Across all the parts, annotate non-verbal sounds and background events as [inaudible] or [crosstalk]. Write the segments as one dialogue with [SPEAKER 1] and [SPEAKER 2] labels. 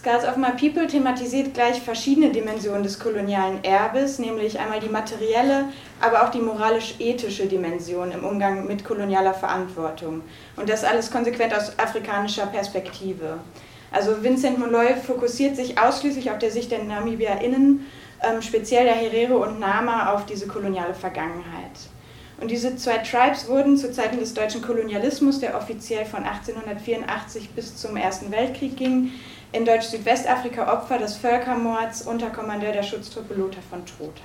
[SPEAKER 1] Scars of My People thematisiert gleich verschiedene Dimensionen des kolonialen Erbes, nämlich einmal die materielle, aber auch die moralisch-ethische Dimension im Umgang mit kolonialer Verantwortung. Und das alles konsequent aus afrikanischer Perspektive. Also Vincent Molloy fokussiert sich ausschließlich auf der Sicht der NamibiaInnen, ähm, speziell der Herero und Nama, auf diese koloniale Vergangenheit. Und diese zwei Tribes wurden zu Zeiten des deutschen Kolonialismus, der offiziell von 1884 bis zum Ersten Weltkrieg ging, in Deutsch-Südwestafrika Opfer des Völkermords unter Kommandeur der Schutztruppe Lothar von Trotha.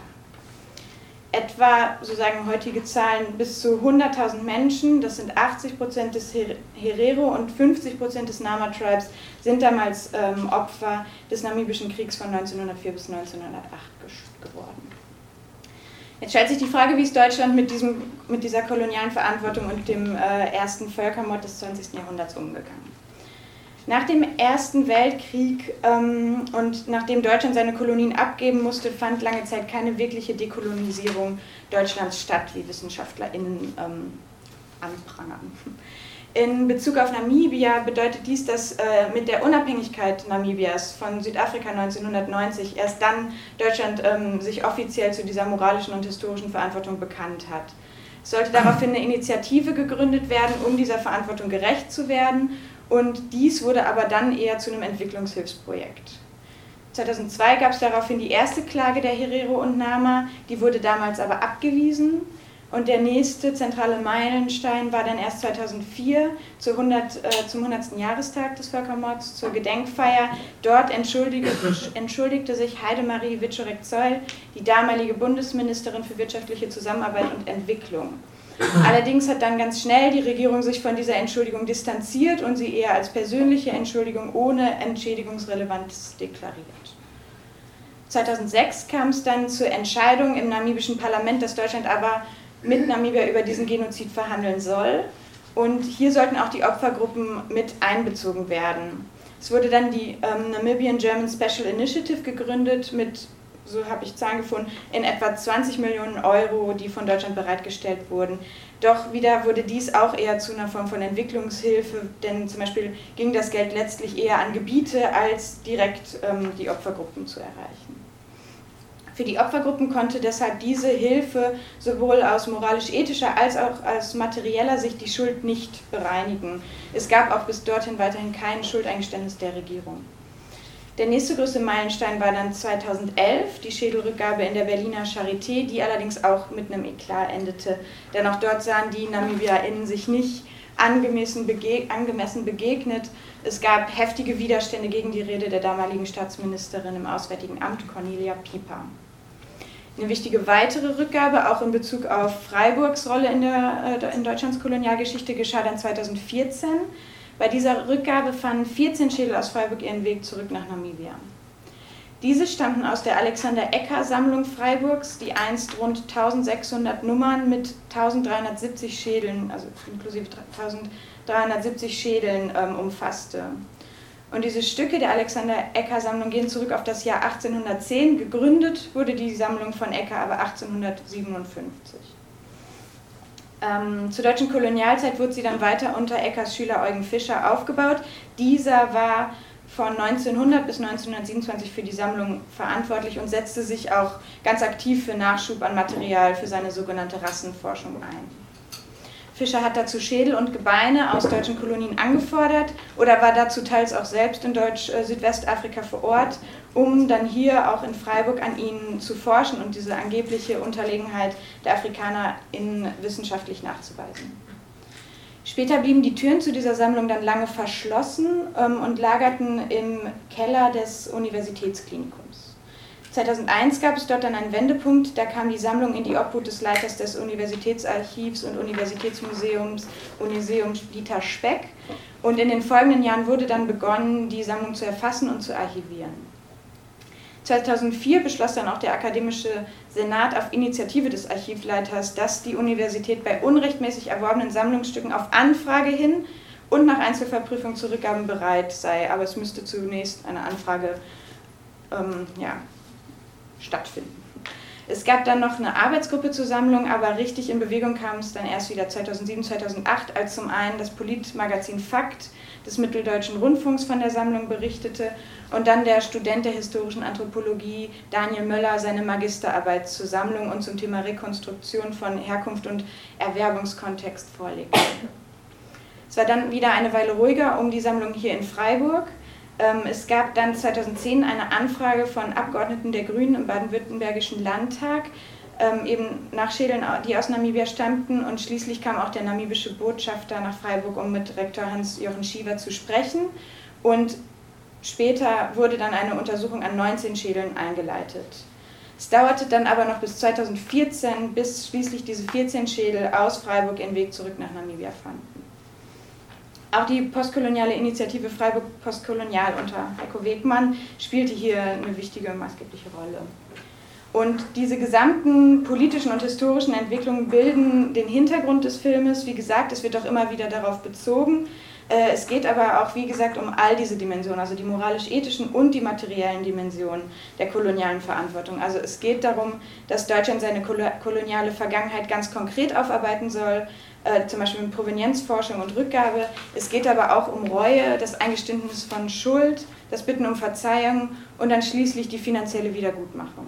[SPEAKER 1] Etwa, so sagen heutige Zahlen, bis zu 100.000 Menschen, das sind 80 Prozent des Herero und 50 Prozent des Nama-Tribes, sind damals ähm, Opfer des namibischen Kriegs von 1904 bis 1908 geworden. Jetzt stellt sich die Frage, wie ist Deutschland mit, diesem, mit dieser kolonialen Verantwortung und dem äh, ersten Völkermord des 20. Jahrhunderts umgegangen. Nach dem Ersten Weltkrieg ähm, und nachdem Deutschland seine Kolonien abgeben musste, fand lange Zeit keine wirkliche Dekolonisierung Deutschlands statt, wie WissenschaftlerInnen ähm, anprangern. In Bezug auf Namibia bedeutet dies, dass äh, mit der Unabhängigkeit Namibias von Südafrika 1990 erst dann Deutschland ähm, sich offiziell zu dieser moralischen und historischen Verantwortung bekannt hat. Es sollte daraufhin eine Initiative gegründet werden, um dieser Verantwortung gerecht zu werden und dies wurde aber dann eher zu einem Entwicklungshilfsprojekt. 2002 gab es daraufhin die erste Klage der Herero und Nama, die wurde damals aber abgewiesen. Und der nächste zentrale Meilenstein war dann erst 2004 zu 100, äh, zum 100. Jahrestag des Völkermords, zur Gedenkfeier. Dort entschuldigte, [laughs] entschuldigte sich Heidemarie Wiczorek-Zoll, die damalige Bundesministerin für wirtschaftliche Zusammenarbeit und Entwicklung. Allerdings hat dann ganz schnell die Regierung sich von dieser Entschuldigung distanziert und sie eher als persönliche Entschuldigung ohne Entschädigungsrelevanz deklariert. 2006 kam es dann zur Entscheidung im namibischen Parlament, dass Deutschland aber mit Namibia über diesen Genozid verhandeln soll. Und hier sollten auch die Opfergruppen mit einbezogen werden. Es wurde dann die ähm, Namibian German Special Initiative gegründet mit so habe ich Zahlen gefunden, in etwa 20 Millionen Euro, die von Deutschland bereitgestellt wurden. Doch wieder wurde dies auch eher zu einer Form von Entwicklungshilfe, denn zum Beispiel ging das Geld letztlich eher an Gebiete, als direkt ähm, die Opfergruppen zu erreichen. Für die Opfergruppen konnte deshalb diese Hilfe sowohl aus moralisch-ethischer als auch aus materieller Sicht die Schuld nicht bereinigen. Es gab auch bis dorthin weiterhin kein Schuldeingeständnis der Regierung. Der nächste größte Meilenstein war dann 2011, die Schädelrückgabe in der Berliner Charité, die allerdings auch mit einem Eklat endete. Denn auch dort sahen die NamibierInnen sich nicht angemessen, bege angemessen begegnet. Es gab heftige Widerstände gegen die Rede der damaligen Staatsministerin im Auswärtigen Amt, Cornelia Pieper. Eine wichtige weitere Rückgabe, auch in Bezug auf Freiburgs Rolle in, der, äh, in Deutschlands Kolonialgeschichte, geschah dann 2014. Bei dieser Rückgabe fanden 14 Schädel aus Freiburg ihren Weg zurück nach Namibia. Diese stammten aus der Alexander Ecker Sammlung Freiburgs, die einst rund 1600 Nummern mit 1370 Schädeln, also inklusive 1370 Schädeln ähm, umfasste. Und diese Stücke der Alexander Ecker Sammlung gehen zurück auf das Jahr 1810. Gegründet wurde die Sammlung von Ecker aber 1857. Ähm, zur deutschen Kolonialzeit wurde sie dann weiter unter Eckers Schüler Eugen Fischer aufgebaut. Dieser war von 1900 bis 1927 für die Sammlung verantwortlich und setzte sich auch ganz aktiv für Nachschub an Material für seine sogenannte Rassenforschung ein. Fischer hat dazu Schädel und Gebeine aus deutschen Kolonien angefordert oder war dazu teils auch selbst in Deutsch-Südwestafrika vor Ort, um dann hier auch in Freiburg an ihnen zu forschen und diese angebliche Unterlegenheit der Afrikaner in wissenschaftlich nachzuweisen. Später blieben die Türen zu dieser Sammlung dann lange verschlossen ähm, und lagerten im Keller des Universitätsklinikums. 2001 gab es dort dann einen Wendepunkt, da kam die Sammlung in die Obhut des Leiters des Universitätsarchivs und Universitätsmuseums, Museum Dieter Speck. Und in den folgenden Jahren wurde dann begonnen, die Sammlung zu erfassen und zu archivieren. 2004 beschloss dann auch der Akademische Senat auf Initiative des Archivleiters, dass die Universität bei unrechtmäßig erworbenen Sammlungsstücken auf Anfrage hin und nach Einzelverprüfung zur bereit sei. Aber es müsste zunächst eine Anfrage ähm, ja, stattfinden. Es gab dann noch eine Arbeitsgruppe zur Sammlung, aber richtig in Bewegung kam es dann erst wieder 2007, 2008, als zum einen das Politmagazin Fakt des Mitteldeutschen Rundfunks von der Sammlung berichtete und dann der Student der historischen Anthropologie Daniel Möller seine Magisterarbeit zur Sammlung und zum Thema Rekonstruktion von Herkunft und Erwerbungskontext vorlegte. Es war dann wieder eine Weile ruhiger um die Sammlung hier in Freiburg. Ähm, es gab dann 2010 eine Anfrage von Abgeordneten der Grünen im baden-württembergischen Landtag, ähm, eben nach Schädeln, die aus Namibia stammten. Und schließlich kam auch der namibische Botschafter nach Freiburg, um mit Rektor Hans-Jochen Schiever zu sprechen. Und später wurde dann eine Untersuchung an 19 Schädeln eingeleitet. Es dauerte dann aber noch bis 2014, bis schließlich diese 14 Schädel aus Freiburg ihren Weg zurück nach Namibia fanden. Auch die postkoloniale Initiative Freiburg Postkolonial unter Heiko Wegmann spielte hier eine wichtige maßgebliche Rolle. Und diese gesamten politischen und historischen Entwicklungen bilden den Hintergrund des Filmes. Wie gesagt, es wird auch immer wieder darauf bezogen. Äh, es geht aber auch, wie gesagt, um all diese Dimensionen, also die moralisch-ethischen und die materiellen Dimensionen der kolonialen Verantwortung. Also es geht darum, dass Deutschland seine koloniale Vergangenheit ganz konkret aufarbeiten soll, äh, zum Beispiel mit Provenienzforschung und Rückgabe. Es geht aber auch um Reue, das Eingeständnis von Schuld, das Bitten um Verzeihung und dann schließlich die finanzielle Wiedergutmachung.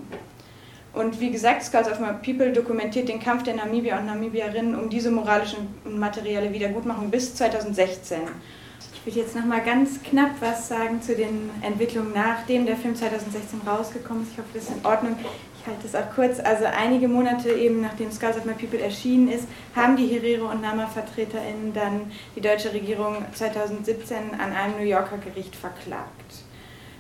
[SPEAKER 1] Und wie gesagt, Skulls of My People dokumentiert den Kampf der Namibier und Namibierinnen um diese moralische und materielle Wiedergutmachung bis 2016. Ich will jetzt noch mal ganz knapp was sagen zu den Entwicklungen, nachdem der Film 2016 rausgekommen ist. Ich hoffe, das ist in Ordnung. Ich halte es auch kurz. Also einige Monate eben nachdem Skulls of My People erschienen ist, haben die Herero und Nama-VertreterInnen dann die deutsche Regierung 2017 an einem New Yorker Gericht verklagt.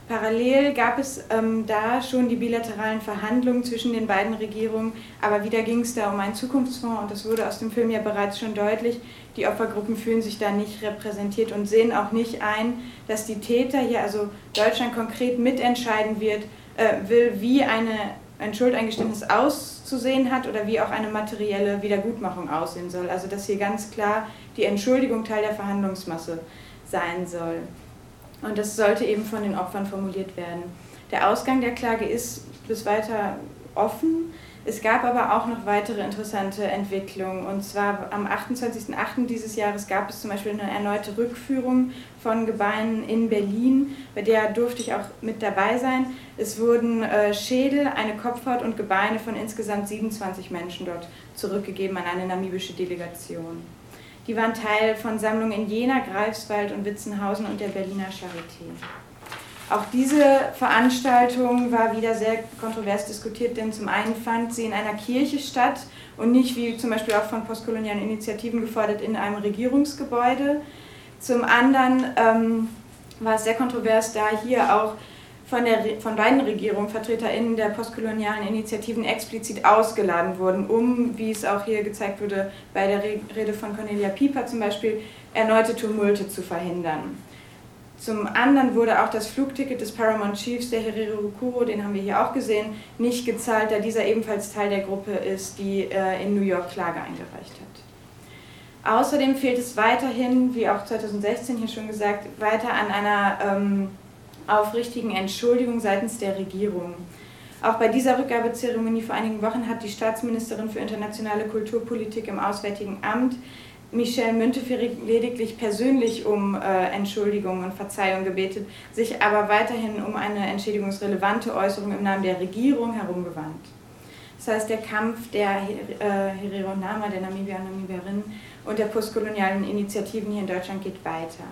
[SPEAKER 1] Parallel gab es ähm, da schon die bilateralen Verhandlungen zwischen den beiden Regierungen, aber wieder ging es da um einen Zukunftsfonds und das wurde aus dem Film ja bereits schon deutlich. Die Opfergruppen fühlen sich da nicht repräsentiert und sehen auch nicht ein, dass die Täter hier, also Deutschland konkret mitentscheiden wird, äh, will, wie eine, ein Schuldeingeständnis auszusehen hat oder wie auch eine materielle Wiedergutmachung aussehen soll. Also dass hier ganz klar die Entschuldigung Teil der Verhandlungsmasse sein soll. Und das sollte eben von den Opfern formuliert werden. Der Ausgang der Klage ist bis weiter offen. Es gab aber auch noch weitere interessante Entwicklungen. Und zwar am 28.08. dieses Jahres gab es zum Beispiel eine erneute Rückführung von Gebeinen in Berlin. Bei der durfte ich auch mit dabei sein. Es wurden äh, Schädel, eine Kopfhaut und Gebeine von insgesamt 27 Menschen dort zurückgegeben an eine namibische Delegation. Die waren Teil von Sammlungen in Jena, Greifswald und Witzenhausen und der Berliner Charité. Auch diese Veranstaltung war wieder sehr kontrovers diskutiert, denn zum einen fand sie in einer Kirche statt und nicht, wie zum Beispiel auch von postkolonialen Initiativen gefordert, in einem Regierungsgebäude. Zum anderen ähm, war es sehr kontrovers, da hier auch von, der, von beiden Regierungen VertreterInnen der postkolonialen Initiativen explizit ausgeladen wurden, um, wie es auch hier gezeigt wurde, bei der Rede von Cornelia Pieper zum Beispiel, erneute Tumulte zu verhindern. Zum anderen wurde auch das Flugticket des Paramount Chiefs, der Herero Rukuro, den haben wir hier auch gesehen, nicht gezahlt, da dieser ebenfalls Teil der Gruppe ist, die äh, in New York Klage eingereicht hat. Außerdem fehlt es weiterhin, wie auch 2016 hier schon gesagt, weiter an einer ähm, aufrichtigen Entschuldigung seitens der Regierung. Auch bei dieser Rückgabezeremonie vor einigen Wochen hat die Staatsministerin für internationale Kulturpolitik im Auswärtigen Amt Michelle Müntefering lediglich persönlich um äh, Entschuldigung und Verzeihung gebetet, sich aber weiterhin um eine entschädigungsrelevante Äußerung im Namen der Regierung herumgewandt. Das heißt, der Kampf der äh, Herero Nama, der Namibier und Namibierinnen und der postkolonialen Initiativen hier in Deutschland geht weiter.